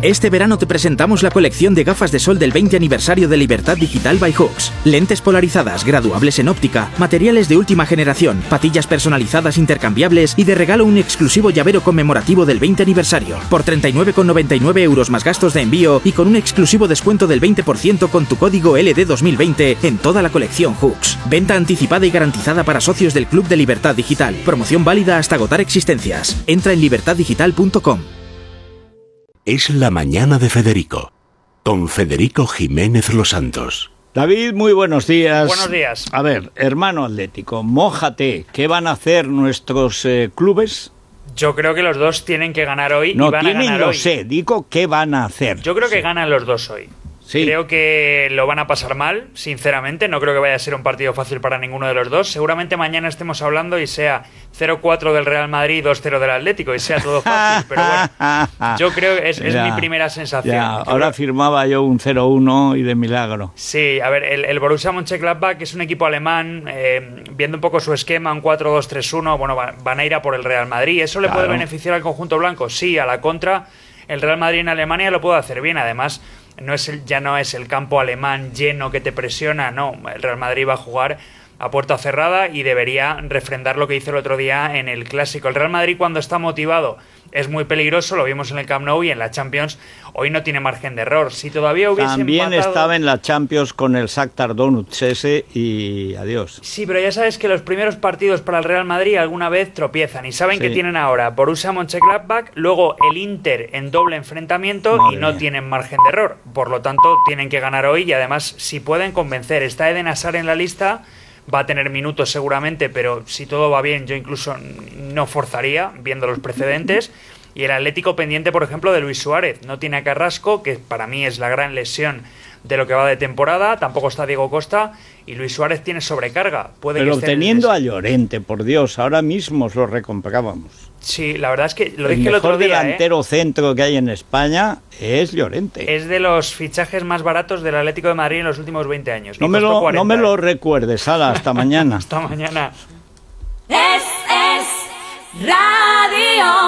Este verano te presentamos la colección de gafas de sol del 20 aniversario de Libertad Digital by Hooks. Lentes polarizadas, graduables en óptica, materiales de última generación, patillas personalizadas intercambiables y de regalo un exclusivo llavero conmemorativo del 20 aniversario. Por 39,99 euros más gastos de envío y con un exclusivo descuento del 20% con tu código LD2020 en toda la colección Hooks. Venta anticipada y garantizada para socios del Club de Libertad Digital. Promoción válida hasta agotar existencias. Entra en libertaddigital.com. Es la mañana de Federico, con Federico Jiménez Los Santos. David, muy buenos días. Buenos días. A ver, hermano Atlético, mójate. ¿Qué van a hacer nuestros eh, clubes? Yo creo que los dos tienen que ganar hoy No y van a tienen, ganar lo hoy. sé. Digo, ¿qué van a hacer? Yo creo que ganan los dos hoy. Sí. Creo que lo van a pasar mal, sinceramente. No creo que vaya a ser un partido fácil para ninguno de los dos. Seguramente mañana estemos hablando y sea 0-4 del Real Madrid y 2-0 del Atlético y sea todo fácil. Pero bueno, yo creo que es, es Ya, mi primera sensación. ya, ahora creo- firmaba yo un 0-1 y de milagro. Sí, a ver, el, el Borussia Mönchengladbach es un equipo alemán, eh, viendo un poco su esquema, un 4-2-3-1, bueno, va- van a ir a por el Real Madrid. ¿Eso le puede beneficiar al conjunto blanco? Sí, a la contra, el Real Madrid en Alemania lo puede hacer bien. Además, no es el, ya no es el campo alemán lleno que te presiona, no. El Real Madrid va a jugar a puerta cerrada y debería refrendar lo que hizo el otro día en el Clásico. El Real Madrid cuando está motivado es muy peligroso, lo vimos en el Camp Nou y en la Champions hoy no tiene margen de error. Si todavía hubiese También empatado- estaba en la Champions con el Shakhtar Donetsk ese y adiós. Sí, pero ya sabes que los primeros partidos para el Real Madrid alguna vez tropiezan y saben que tienen ahora Borussia Mönchengladbach, luego el Inter en doble enfrentamiento Madre y no mía. tienen margen de error. Por lo tanto, tienen que ganar hoy y además si pueden convencer, está Eden Hazard en la lista, va a tener minutos seguramente, pero si todo va bien, yo incluso no forzaría viendo los precedentes. Y el Atlético pendiente, por ejemplo, de Luis Suárez. No tiene a Carrasco, que para mí es la gran lesión de lo que va de temporada. Tampoco está Diego Costa. Y Luis Suárez tiene sobrecarga. Puede Pero teniendo a Llorente, por Dios, ahora mismo os lo recomprábamos. Sí, la verdad es que lo el dije el mejor otro día. ¿eh? delantero centro que hay en España es Llorente. Es de los fichajes más baratos del Atlético de Madrid en los últimos 20 años. no, me lo, 40, no me lo ¿eh? recuerdes, Ala, hasta mañana. Hasta mañana. Es, es radio.